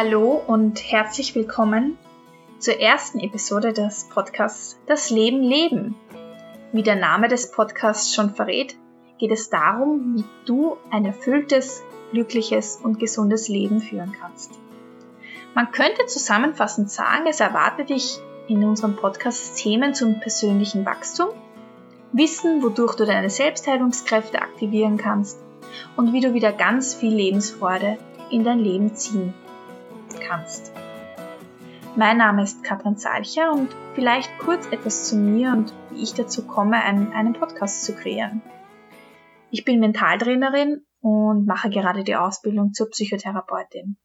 Hallo und herzlich willkommen zur ersten Episode des Podcasts Das Leben leben. Wie der Name des Podcasts schon verrät, geht es darum, wie du ein erfülltes, glückliches und gesundes Leben führen kannst. Man könnte zusammenfassend sagen, es erwartet dich in unserem Podcast Themen zum persönlichen Wachstum, Wissen, wodurch du deine Selbstheilungskräfte aktivieren kannst und wie du wieder ganz viel Lebensfreude in dein Leben ziehen kannst. Mein Name ist Katrin Salcher und vielleicht kurz etwas zu mir und wie ich dazu komme, einen, einen Podcast zu kreieren. Ich bin Mentaltrainerin und mache gerade die Ausbildung zur Psychotherapeutin.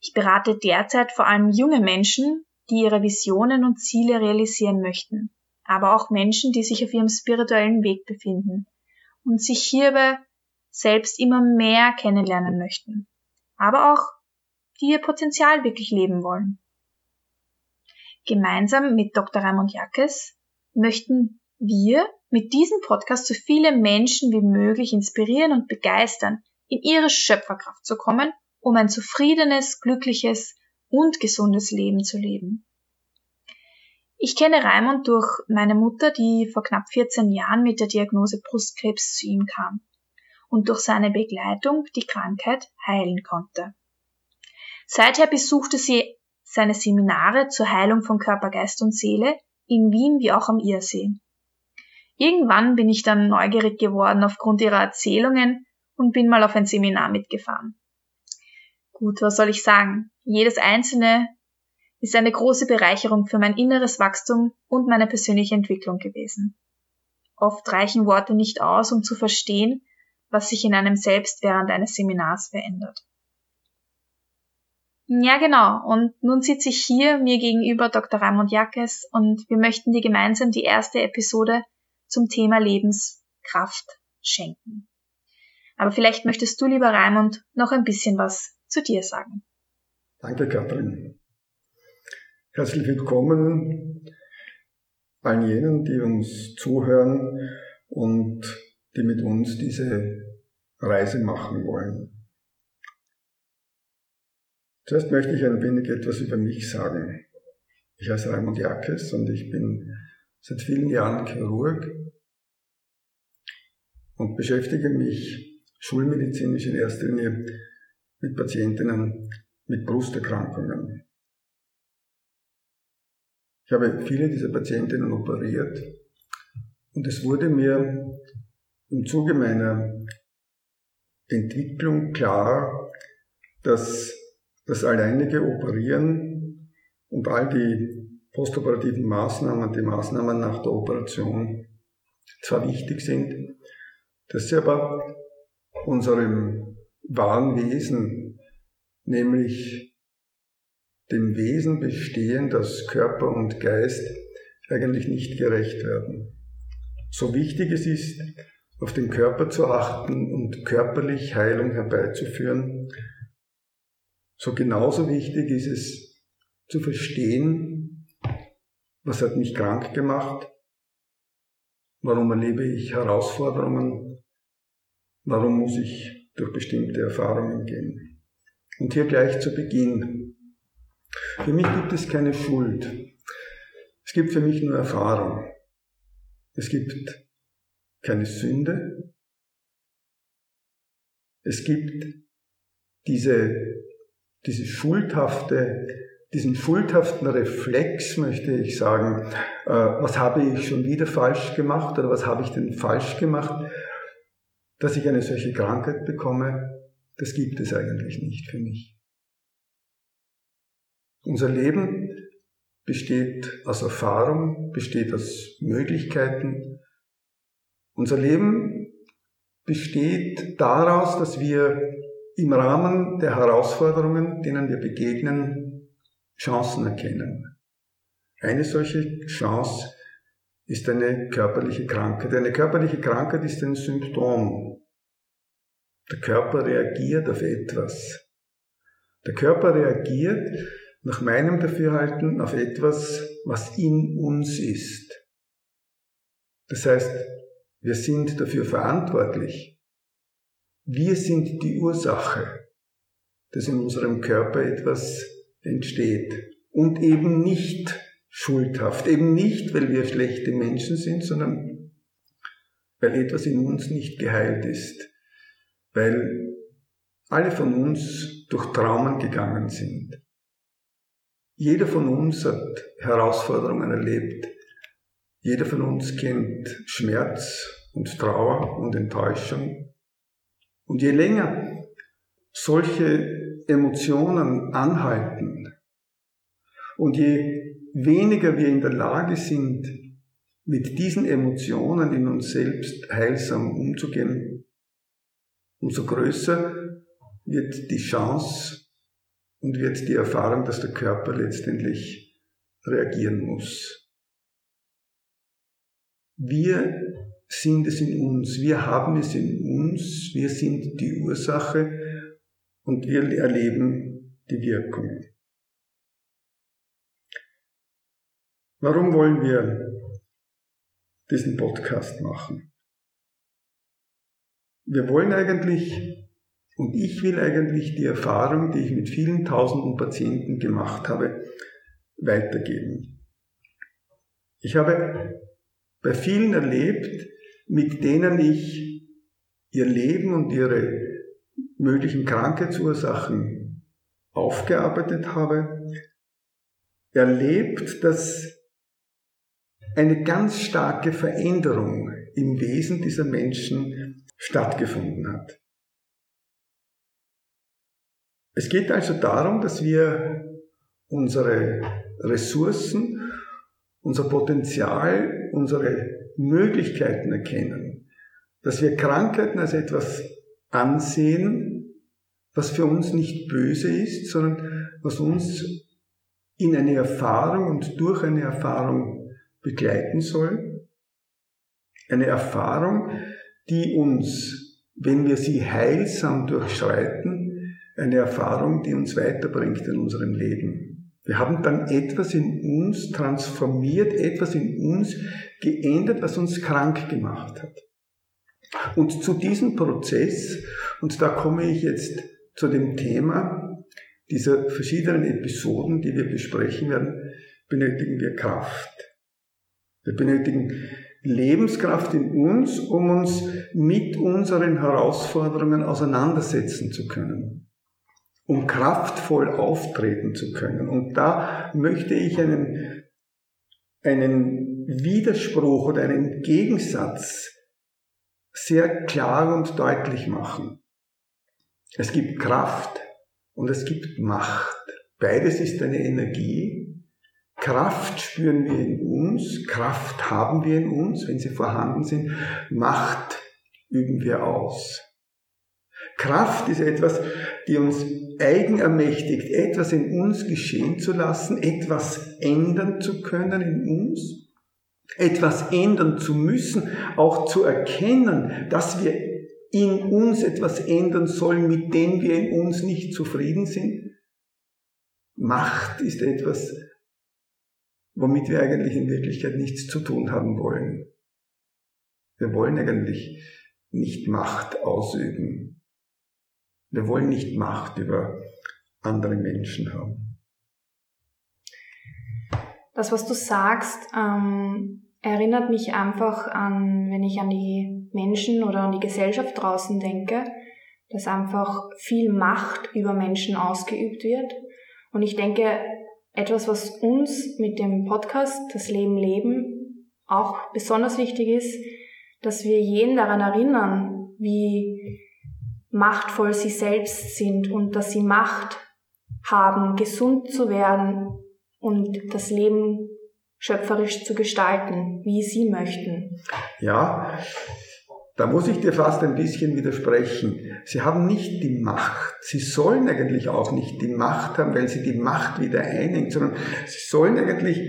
Ich berate derzeit vor allem junge Menschen, die ihre Visionen und Ziele realisieren möchten, aber auch Menschen, die sich auf ihrem spirituellen Weg befinden und sich hierbei selbst immer mehr kennenlernen möchten, aber auch die ihr Potenzial wirklich leben wollen. Gemeinsam mit Dr. Raimund Jackes möchten wir mit diesem Podcast so viele Menschen wie möglich inspirieren und begeistern, in ihre Schöpferkraft zu kommen, um ein zufriedenes, glückliches und gesundes Leben zu leben. Ich kenne Raimund durch meine Mutter, die vor knapp 14 Jahren mit der Diagnose Brustkrebs zu ihm kam und durch seine Begleitung die Krankheit heilen konnte. Seither besuchte sie seine Seminare zur Heilung von Körper, Geist und Seele in Wien wie auch am Irsee. Irgendwann bin ich dann neugierig geworden aufgrund ihrer Erzählungen und bin mal auf ein Seminar mitgefahren. Gut, was soll ich sagen? Jedes einzelne ist eine große Bereicherung für mein inneres Wachstum und meine persönliche Entwicklung gewesen. Oft reichen Worte nicht aus, um zu verstehen, was sich in einem selbst während eines Seminars verändert. Ja, genau. Und nun sitze ich hier mir gegenüber Dr. Raimund Jackes und wir möchten dir gemeinsam die erste Episode zum Thema Lebenskraft schenken. Aber vielleicht möchtest du, lieber Raimund, noch ein bisschen was zu dir sagen. Danke, Katrin. Herzlich willkommen allen jenen, die uns zuhören und die mit uns diese Reise machen wollen. Zuerst möchte ich ein wenig etwas über mich sagen. Ich heiße Raimund Jakes und ich bin seit vielen Jahren Chirurg und beschäftige mich schulmedizinisch in erster Linie mit Patientinnen mit Brusterkrankungen. Ich habe viele dieser Patientinnen operiert und es wurde mir im Zuge meiner Entwicklung klar, dass das alleinige Operieren und all die postoperativen Maßnahmen, die Maßnahmen nach der Operation zwar wichtig sind, dass sie aber unserem wahren Wesen, nämlich dem Wesen bestehen, dass Körper und Geist eigentlich nicht gerecht werden. So wichtig es ist, auf den Körper zu achten und körperlich Heilung herbeizuführen, so genauso wichtig ist es zu verstehen, was hat mich krank gemacht, warum erlebe ich Herausforderungen, warum muss ich durch bestimmte Erfahrungen gehen. Und hier gleich zu Beginn. Für mich gibt es keine Schuld. Es gibt für mich nur Erfahrung. Es gibt keine Sünde. Es gibt diese diese schuldhafte, diesen schuldhaften Reflex, möchte ich sagen, äh, was habe ich schon wieder falsch gemacht oder was habe ich denn falsch gemacht, dass ich eine solche Krankheit bekomme, das gibt es eigentlich nicht für mich. Unser Leben besteht aus Erfahrung, besteht aus Möglichkeiten. Unser Leben besteht daraus, dass wir im Rahmen der Herausforderungen, denen wir begegnen, Chancen erkennen. Eine solche Chance ist eine körperliche Krankheit. Eine körperliche Krankheit ist ein Symptom. Der Körper reagiert auf etwas. Der Körper reagiert nach meinem Dafürhalten auf etwas, was in uns ist. Das heißt, wir sind dafür verantwortlich, wir sind die Ursache dass in unserem Körper etwas entsteht. Und eben nicht schuldhaft, eben nicht, weil wir schlechte Menschen sind, sondern weil etwas in uns nicht geheilt ist, weil alle von uns durch Traumen gegangen sind. Jeder von uns hat Herausforderungen erlebt. Jeder von uns kennt Schmerz und Trauer und Enttäuschung. Und je länger solche Emotionen anhalten und je weniger wir in der Lage sind, mit diesen Emotionen in uns selbst heilsam umzugehen, umso größer wird die Chance und wird die Erfahrung, dass der Körper letztendlich reagieren muss. Wir sind es in uns, wir haben es in uns, wir sind die Ursache und wir erleben die Wirkung. Warum wollen wir diesen Podcast machen? Wir wollen eigentlich und ich will eigentlich die Erfahrung, die ich mit vielen tausenden Patienten gemacht habe, weitergeben. Ich habe bei vielen erlebt, mit denen ich ihr Leben und ihre möglichen Krankheitsursachen aufgearbeitet habe, erlebt, dass eine ganz starke Veränderung im Wesen dieser Menschen stattgefunden hat. Es geht also darum, dass wir unsere Ressourcen, unser Potenzial, unsere Möglichkeiten erkennen, dass wir Krankheiten als etwas ansehen, was für uns nicht böse ist, sondern was uns in eine Erfahrung und durch eine Erfahrung begleiten soll. Eine Erfahrung, die uns, wenn wir sie heilsam durchschreiten, eine Erfahrung, die uns weiterbringt in unserem Leben. Wir haben dann etwas in uns transformiert, etwas in uns geändert, was uns krank gemacht hat. Und zu diesem Prozess, und da komme ich jetzt zu dem Thema dieser verschiedenen Episoden, die wir besprechen werden, benötigen wir Kraft. Wir benötigen Lebenskraft in uns, um uns mit unseren Herausforderungen auseinandersetzen zu können um kraftvoll auftreten zu können. Und da möchte ich einen, einen Widerspruch oder einen Gegensatz sehr klar und deutlich machen. Es gibt Kraft und es gibt Macht. Beides ist eine Energie. Kraft spüren wir in uns, Kraft haben wir in uns, wenn sie vorhanden sind. Macht üben wir aus. Kraft ist etwas, die uns eigenermächtigt, etwas in uns geschehen zu lassen, etwas ändern zu können in uns, etwas ändern zu müssen, auch zu erkennen, dass wir in uns etwas ändern sollen, mit dem wir in uns nicht zufrieden sind. Macht ist etwas, womit wir eigentlich in Wirklichkeit nichts zu tun haben wollen. Wir wollen eigentlich nicht Macht ausüben. Wir wollen nicht Macht über andere Menschen haben. Das, was du sagst, ähm, erinnert mich einfach an, wenn ich an die Menschen oder an die Gesellschaft draußen denke, dass einfach viel Macht über Menschen ausgeübt wird. Und ich denke, etwas, was uns mit dem Podcast Das Leben leben auch besonders wichtig ist, dass wir jeden daran erinnern, wie machtvoll sie selbst sind und dass sie Macht haben, gesund zu werden und das Leben schöpferisch zu gestalten, wie sie möchten. Ja, da muss ich dir fast ein bisschen widersprechen. Sie haben nicht die Macht. Sie sollen eigentlich auch nicht die Macht haben, weil sie die Macht wieder einengt, sondern sie sollen eigentlich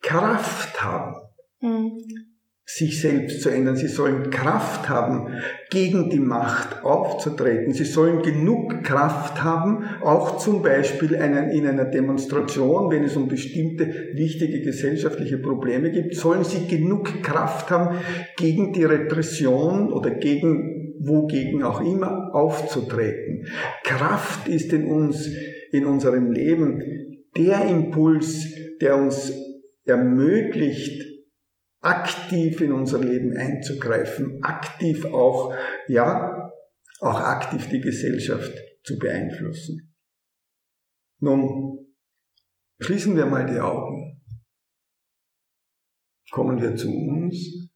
Kraft haben. Mhm sich selbst zu ändern. Sie sollen Kraft haben, gegen die Macht aufzutreten. Sie sollen genug Kraft haben, auch zum Beispiel einen, in einer Demonstration, wenn es um bestimmte wichtige gesellschaftliche Probleme gibt, sollen sie genug Kraft haben, gegen die Repression oder gegen wogegen auch immer aufzutreten. Kraft ist in uns, in unserem Leben der Impuls, der uns ermöglicht, aktiv in unser Leben einzugreifen, aktiv auch, ja, auch aktiv die Gesellschaft zu beeinflussen. Nun, schließen wir mal die Augen. Kommen wir zu uns,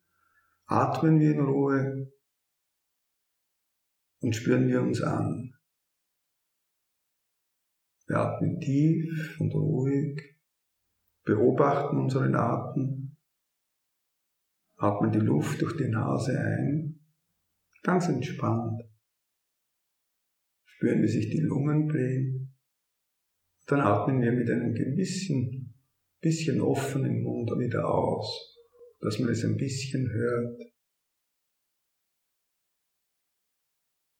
atmen wir in Ruhe und spüren wir uns an. Wir atmen tief und ruhig, beobachten unseren Atem, atmen die Luft durch die Nase ein, ganz entspannt. Spüren, wie sich die Lungen blähen. Dann atmen wir mit einem gewissen, bisschen offenen Mund wieder aus, dass man es ein bisschen hört.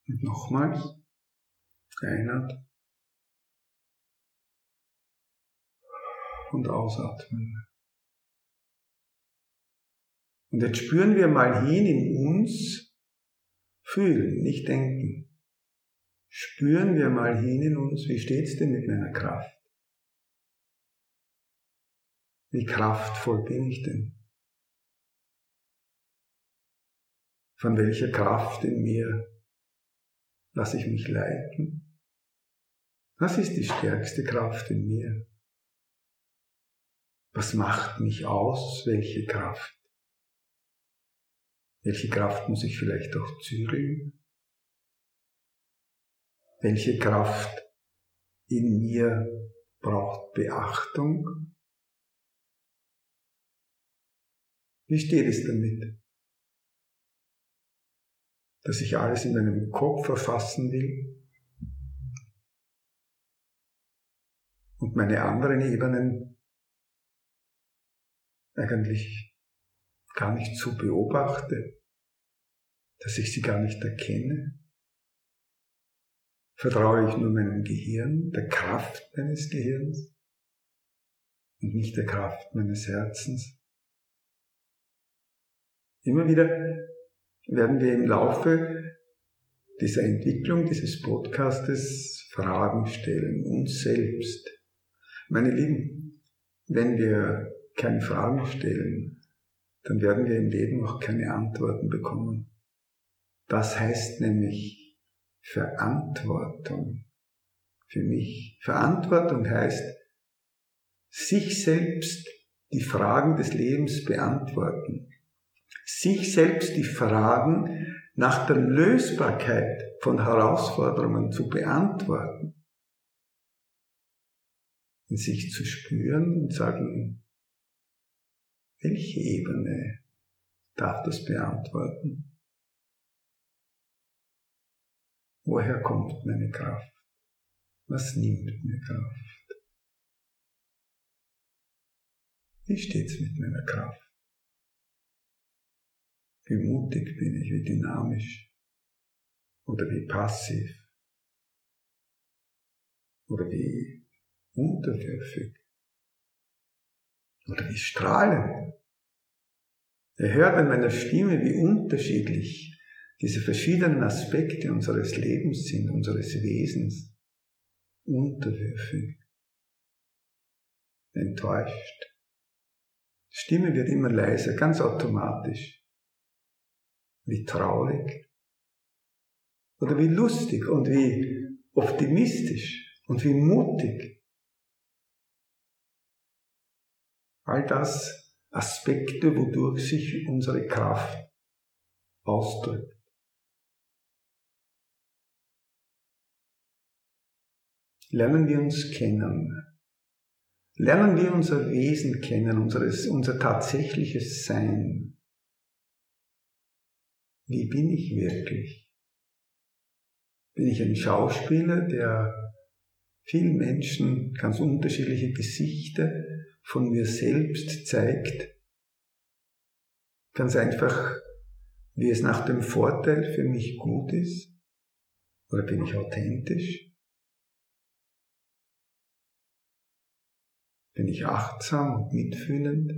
Und nochmals, einat und ausatmen. Und jetzt spüren wir mal hin in uns, fühlen, nicht denken. Spüren wir mal hin in uns, wie steht's denn mit meiner Kraft? Wie kraftvoll bin ich denn? Von welcher Kraft in mir lasse ich mich leiten? Was ist die stärkste Kraft in mir? Was macht mich aus? Welche Kraft? Welche Kraft muss ich vielleicht auch zügeln? Welche Kraft in mir braucht Beachtung? Wie steht es damit? Dass ich alles in meinem Kopf erfassen will und meine anderen Ebenen eigentlich gar nicht so beobachte, dass ich sie gar nicht erkenne? Vertraue ich nur meinem Gehirn, der Kraft meines Gehirns und nicht der Kraft meines Herzens? Immer wieder werden wir im Laufe dieser Entwicklung dieses Podcastes Fragen stellen, uns selbst. Meine Lieben, wenn wir keine Fragen stellen, dann werden wir im Leben auch keine Antworten bekommen. Das heißt nämlich Verantwortung für mich. Verantwortung heißt, sich selbst die Fragen des Lebens beantworten. Sich selbst die Fragen nach der Lösbarkeit von Herausforderungen zu beantworten. In sich zu spüren und sagen, welche Ebene darf das beantworten? Woher kommt meine Kraft? Was nimmt mir Kraft? Wie steht's mit meiner Kraft? Wie mutig bin ich, wie dynamisch oder wie passiv oder wie unterwürfig oder wie strahlend. Er hört an meiner Stimme, wie unterschiedlich diese verschiedenen Aspekte unseres Lebens sind, unseres Wesens. Unterwürfig, enttäuscht. Die Stimme wird immer leiser, ganz automatisch. Wie traurig oder wie lustig und wie optimistisch und wie mutig. All das Aspekte, wodurch sich unsere Kraft ausdrückt. Lernen wir uns kennen. Lernen wir unser Wesen kennen, unseres, unser tatsächliches Sein. Wie bin ich wirklich? Bin ich ein Schauspieler, der vielen Menschen ganz unterschiedliche Gesichter von mir selbst zeigt. Ganz einfach, wie es nach dem Vorteil für mich gut ist. Oder bin ich authentisch? Bin ich achtsam und mitfühlend?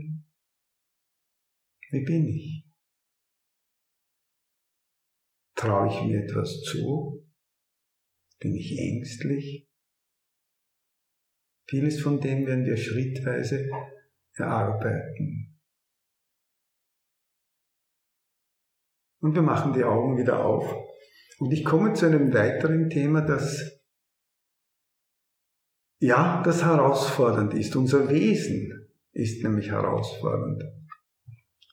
Wie bin ich? Traue ich mir etwas zu? Bin ich ängstlich? Vieles von dem werden wir schrittweise erarbeiten. Und wir machen die Augen wieder auf. Und ich komme zu einem weiteren Thema, das ja, das herausfordernd ist. Unser Wesen ist nämlich herausfordernd.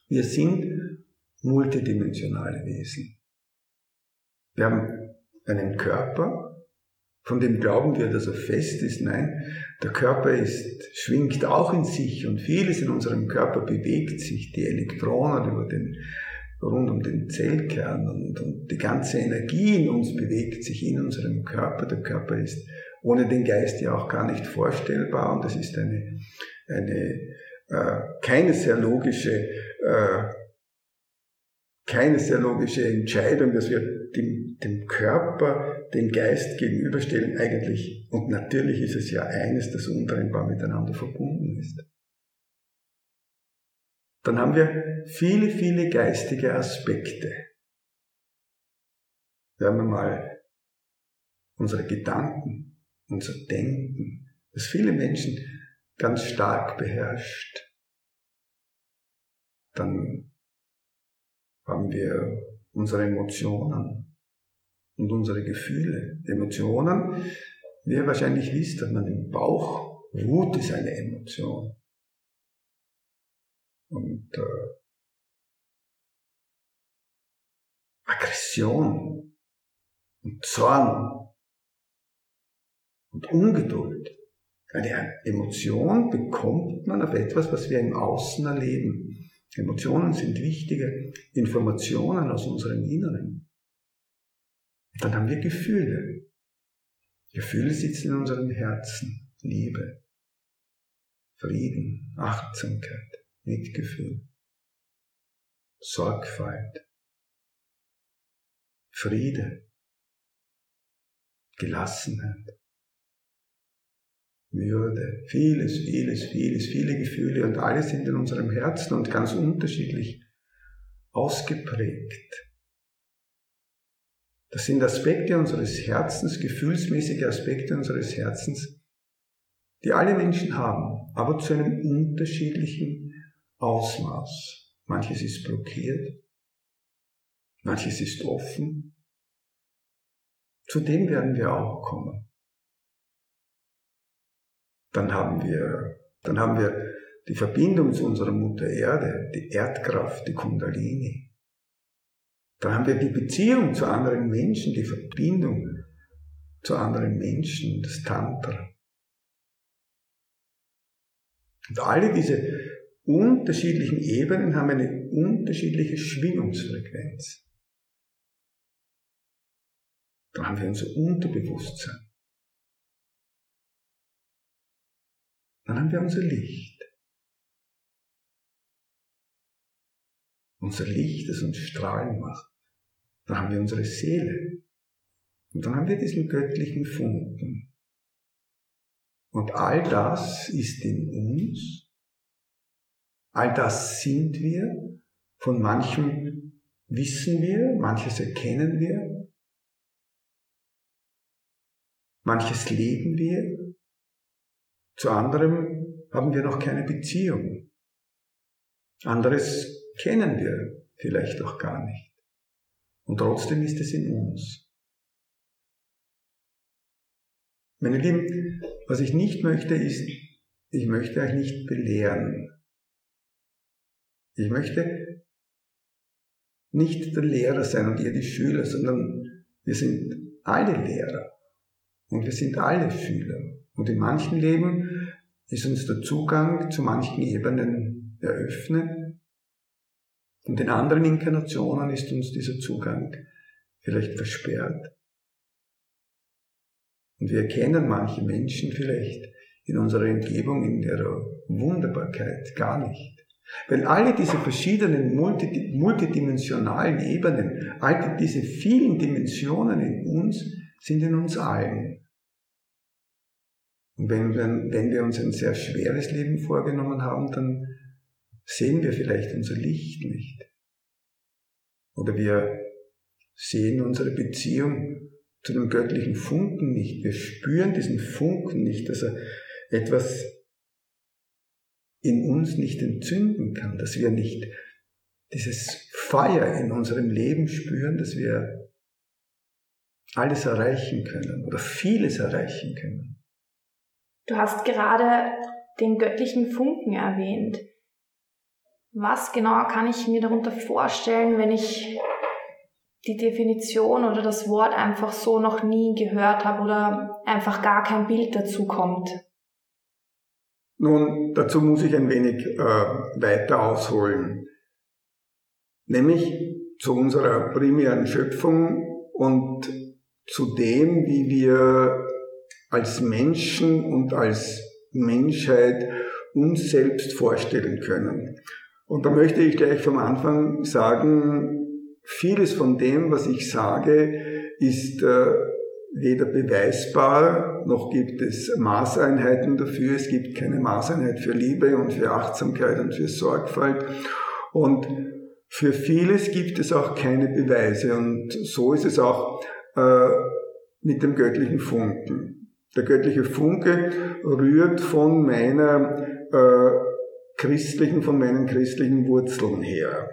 Wir sind multidimensionale Wesen. Wir haben einen Körper, von dem glauben wir, dass er fest ist. Nein, der Körper ist, schwingt auch in sich und vieles in unserem Körper bewegt sich. Die Elektronen über den, rund um den Zellkern und, und die ganze Energie in uns bewegt sich in unserem Körper. Der Körper ist ohne den Geist ja auch gar nicht vorstellbar und das ist eine, eine äh, keine sehr logische äh, keine sehr logische Entscheidung, dass wir dem, dem Körper, dem Geist gegenüberstellen, eigentlich. Und natürlich ist es ja eines, das untrennbar miteinander verbunden ist. Dann haben wir viele, viele geistige Aspekte. Wir haben einmal unsere Gedanken, unser Denken, das viele Menschen ganz stark beherrscht. Dann haben wir unsere Emotionen und unsere Gefühle. Emotionen, wie ihr wahrscheinlich wisst, hat man im Bauch. Wut ist eine Emotion. Und äh, Aggression und Zorn und Ungeduld. Eine Emotion bekommt man auf etwas, was wir im Außen erleben. Emotionen sind wichtige Informationen aus unserem Inneren. Dann haben wir Gefühle. Gefühle sitzen in unserem Herzen. Liebe, Frieden, Achtsamkeit, Mitgefühl, Sorgfalt, Friede, Gelassenheit. Würde, vieles, vieles, vieles, viele Gefühle und alle sind in unserem Herzen und ganz unterschiedlich ausgeprägt. Das sind Aspekte unseres Herzens, gefühlsmäßige Aspekte unseres Herzens, die alle Menschen haben, aber zu einem unterschiedlichen Ausmaß. Manches ist blockiert, manches ist offen. Zu dem werden wir auch kommen. Dann haben wir, dann haben wir die Verbindung zu unserer Mutter Erde, die Erdkraft, die Kundalini. Dann haben wir die Beziehung zu anderen Menschen, die Verbindung zu anderen Menschen, das Tantra. Und alle diese unterschiedlichen Ebenen haben eine unterschiedliche Schwingungsfrequenz. Dann haben wir unser Unterbewusstsein. Dann haben wir unser Licht. Unser Licht, das uns strahlen macht. Dann haben wir unsere Seele. Und dann haben wir diesen göttlichen Funken. Und all das ist in uns. All das sind wir. Von manchem wissen wir, manches erkennen wir. Manches leben wir, zu anderem haben wir noch keine Beziehung. Anderes kennen wir vielleicht auch gar nicht. Und trotzdem ist es in uns. Meine Lieben, was ich nicht möchte, ist, ich möchte euch nicht belehren. Ich möchte nicht der Lehrer sein und ihr die Schüler, sondern wir sind alle Lehrer und wir sind alle Schüler. Und in manchen Leben ist uns der Zugang zu manchen Ebenen eröffnet. Und in anderen Inkarnationen ist uns dieser Zugang vielleicht versperrt. Und wir erkennen manche Menschen vielleicht in unserer Umgebung in ihrer Wunderbarkeit gar nicht. Weil alle diese verschiedenen multidimensionalen Ebenen, all diese vielen Dimensionen in uns sind in uns allen. Und wenn, wenn, wenn wir uns ein sehr schweres Leben vorgenommen haben, dann sehen wir vielleicht unser Licht nicht. Oder wir sehen unsere Beziehung zu dem göttlichen Funken nicht. Wir spüren diesen Funken nicht, dass er etwas in uns nicht entzünden kann, dass wir nicht dieses Feuer in unserem Leben spüren, dass wir alles erreichen können oder vieles erreichen können. Du hast gerade den göttlichen Funken erwähnt. Was genau kann ich mir darunter vorstellen, wenn ich die Definition oder das Wort einfach so noch nie gehört habe oder einfach gar kein Bild dazu kommt? Nun, dazu muss ich ein wenig äh, weiter ausholen, nämlich zu unserer primären Schöpfung und zu dem, wie wir als Menschen und als Menschheit uns selbst vorstellen können. Und da möchte ich gleich vom Anfang sagen, vieles von dem, was ich sage, ist äh, weder beweisbar, noch gibt es Maßeinheiten dafür. Es gibt keine Maßeinheit für Liebe und für Achtsamkeit und für Sorgfalt. Und für vieles gibt es auch keine Beweise. Und so ist es auch äh, mit dem göttlichen Funken. Der göttliche Funke rührt von meiner äh, christlichen, von meinen christlichen Wurzeln her.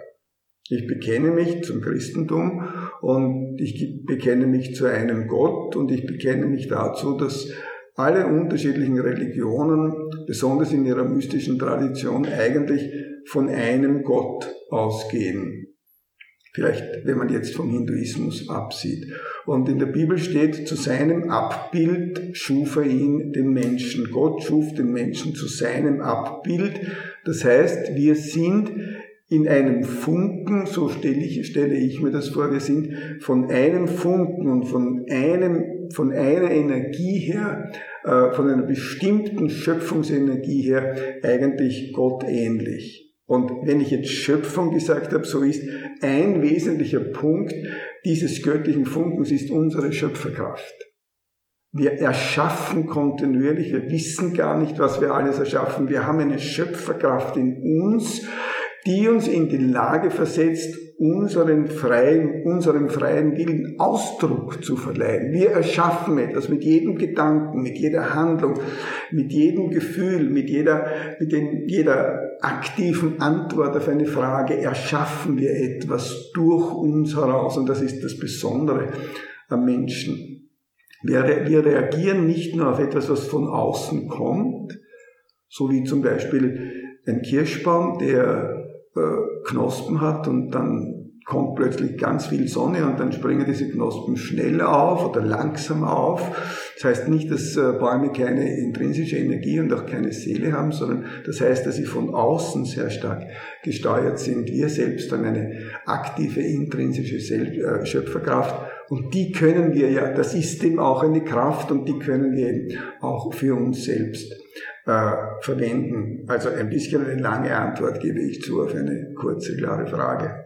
Ich bekenne mich zum Christentum und ich bekenne mich zu einem Gott und ich bekenne mich dazu, dass alle unterschiedlichen Religionen, besonders in ihrer mystischen Tradition, eigentlich von einem Gott ausgehen. Vielleicht, wenn man jetzt vom Hinduismus absieht. Und in der Bibel steht, zu seinem Abbild schuf er ihn, den Menschen. Gott schuf den Menschen zu seinem Abbild. Das heißt, wir sind in einem Funken, so stelle ich, stelle ich mir das vor, wir sind von einem Funken und von einem, von einer Energie her, äh, von einer bestimmten Schöpfungsenergie her eigentlich Gott ähnlich. Und wenn ich jetzt Schöpfung gesagt habe, so ist ein wesentlicher Punkt dieses göttlichen Funkens ist unsere Schöpferkraft. Wir erschaffen kontinuierlich, wir wissen gar nicht, was wir alles erschaffen. Wir haben eine Schöpferkraft in uns, die uns in die Lage versetzt, unseren freien, unserem freien Willen Ausdruck zu verleihen. Wir erschaffen etwas mit jedem Gedanken, mit jeder Handlung, mit jedem Gefühl, mit jeder, mit den, jeder aktiven Antwort auf eine Frage erschaffen wir etwas durch uns heraus. Und das ist das Besondere am Menschen. Wir, wir reagieren nicht nur auf etwas, was von außen kommt, so wie zum Beispiel ein Kirschbaum, der Knospen hat und dann kommt plötzlich ganz viel Sonne und dann springen diese Knospen schnell auf oder langsam auf. Das heißt nicht, dass äh, Bäume keine intrinsische Energie und auch keine Seele haben, sondern das heißt, dass sie von außen sehr stark gesteuert sind. Wir selbst haben eine aktive intrinsische äh, Schöpferkraft und die können wir ja, das ist eben auch eine Kraft und die können wir eben auch für uns selbst äh, verwenden. Also ein bisschen eine lange Antwort gebe ich zu auf eine kurze, klare Frage.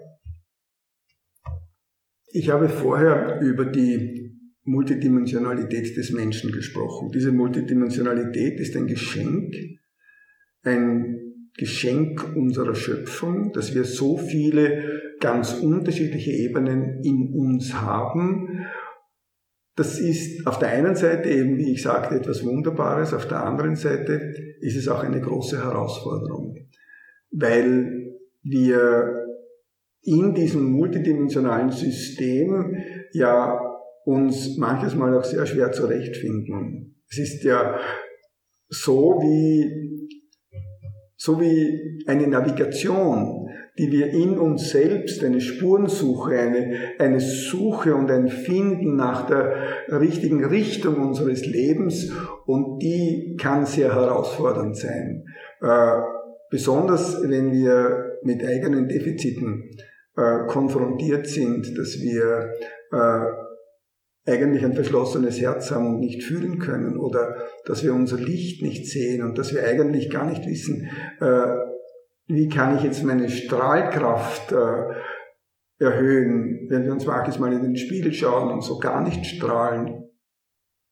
Ich habe vorher über die Multidimensionalität des Menschen gesprochen. Diese Multidimensionalität ist ein Geschenk, ein Geschenk unserer Schöpfung, dass wir so viele ganz unterschiedliche Ebenen in uns haben das ist auf der einen Seite eben, wie ich sagte, etwas Wunderbares, auf der anderen Seite ist es auch eine große Herausforderung, weil wir in diesem multidimensionalen System ja uns manches Mal auch sehr schwer zurechtfinden. Es ist ja so wie, so wie eine Navigation die wir in uns selbst, eine Spurensuche, eine, eine Suche und ein Finden nach der richtigen Richtung unseres Lebens und die kann sehr herausfordernd sein. Äh, besonders wenn wir mit eigenen Defiziten äh, konfrontiert sind, dass wir äh, eigentlich ein verschlossenes Herz haben und nicht fühlen können oder dass wir unser Licht nicht sehen und dass wir eigentlich gar nicht wissen, äh, wie kann ich jetzt meine Strahlkraft äh, erhöhen, wenn wir uns manches Mal in den Spiegel schauen und so gar nicht strahlen,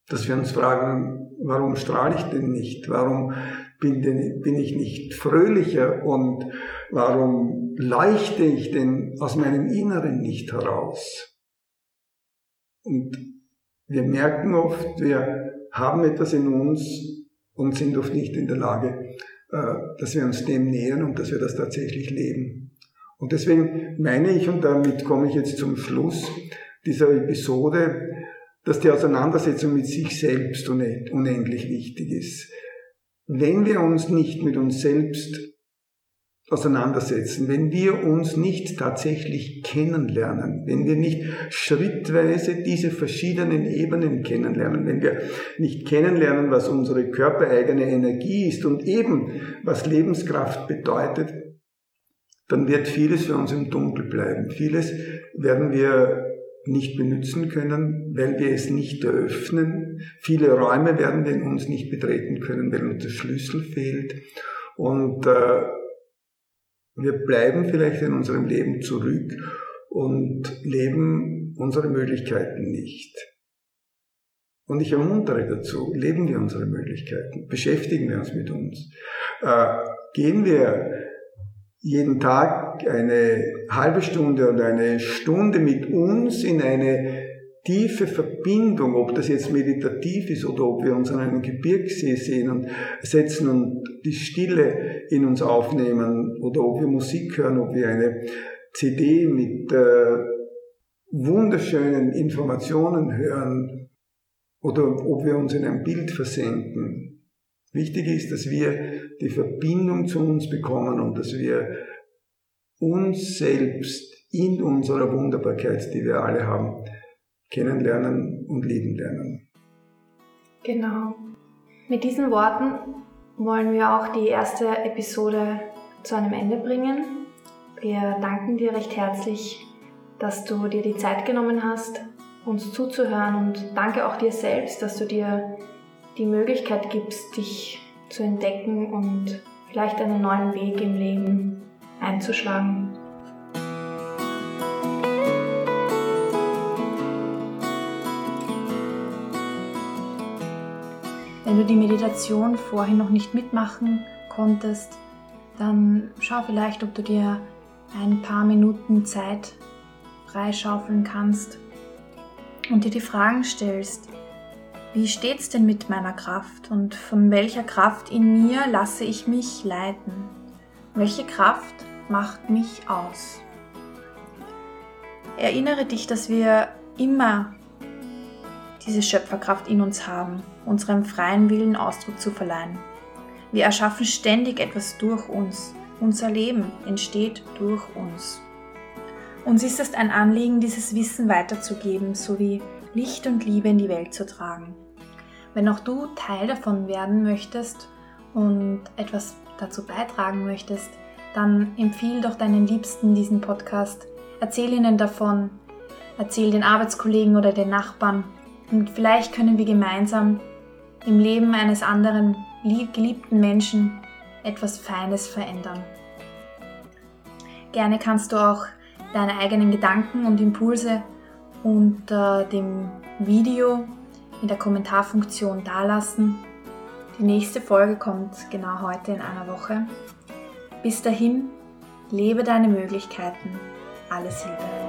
dass wir uns fragen, warum strahle ich denn nicht? Warum bin, denn, bin ich nicht fröhlicher und warum leuchte ich denn aus meinem Inneren nicht heraus? Und wir merken oft, wir haben etwas in uns und sind oft nicht in der Lage, dass wir uns dem nähern und dass wir das tatsächlich leben. Und deswegen meine ich, und damit komme ich jetzt zum Schluss dieser Episode, dass die Auseinandersetzung mit sich selbst unendlich wichtig ist. Wenn wir uns nicht mit uns selbst auseinandersetzen, wenn wir uns nicht tatsächlich kennenlernen, wenn wir nicht schrittweise diese verschiedenen Ebenen kennenlernen, wenn wir nicht kennenlernen, was unsere körpereigene Energie ist und eben was Lebenskraft bedeutet, dann wird vieles für uns im Dunkel bleiben. Vieles werden wir nicht benutzen können, weil wir es nicht eröffnen. Viele Räume werden wir in uns nicht betreten können, weil uns der Schlüssel fehlt. Und äh, wir bleiben vielleicht in unserem Leben zurück und leben unsere Möglichkeiten nicht. Und ich ermuntere dazu, leben wir unsere Möglichkeiten, beschäftigen wir uns mit uns, äh, gehen wir jeden Tag eine halbe Stunde oder eine Stunde mit uns in eine tiefe Verbindung, ob das jetzt meditativ ist oder ob wir uns an einem Gebirgssee sehen und setzen und die Stille in uns aufnehmen oder ob wir Musik hören, ob wir eine CD mit äh, wunderschönen Informationen hören oder ob wir uns in ein Bild versenken. Wichtig ist, dass wir die Verbindung zu uns bekommen und dass wir uns selbst in unserer Wunderbarkeit, die wir alle haben, kennenlernen und lieben lernen. Genau. Mit diesen Worten wollen wir auch die erste Episode zu einem Ende bringen. Wir danken dir recht herzlich, dass du dir die Zeit genommen hast, uns zuzuhören und danke auch dir selbst, dass du dir die Möglichkeit gibst, dich zu entdecken und vielleicht einen neuen Weg im Leben einzuschlagen. Wenn du die Meditation vorhin noch nicht mitmachen konntest, dann schau vielleicht, ob du dir ein paar Minuten Zeit freischaufeln kannst und dir die Fragen stellst, wie steht's denn mit meiner Kraft und von welcher Kraft in mir lasse ich mich leiten? Welche Kraft macht mich aus? Erinnere dich, dass wir immer diese Schöpferkraft in uns haben, unserem freien Willen Ausdruck zu verleihen. Wir erschaffen ständig etwas durch uns. Unser Leben entsteht durch uns. Uns ist es ein Anliegen, dieses Wissen weiterzugeben, sowie Licht und Liebe in die Welt zu tragen. Wenn auch du Teil davon werden möchtest und etwas dazu beitragen möchtest, dann empfiehl doch deinen Liebsten diesen Podcast. Erzähl ihnen davon. Erzähl den Arbeitskollegen oder den Nachbarn. Und vielleicht können wir gemeinsam im Leben eines anderen geliebten Menschen etwas Feines verändern. Gerne kannst du auch deine eigenen Gedanken und Impulse unter dem Video in der Kommentarfunktion dalassen. Die nächste Folge kommt genau heute in einer Woche. Bis dahin, lebe deine Möglichkeiten. Alles Liebe.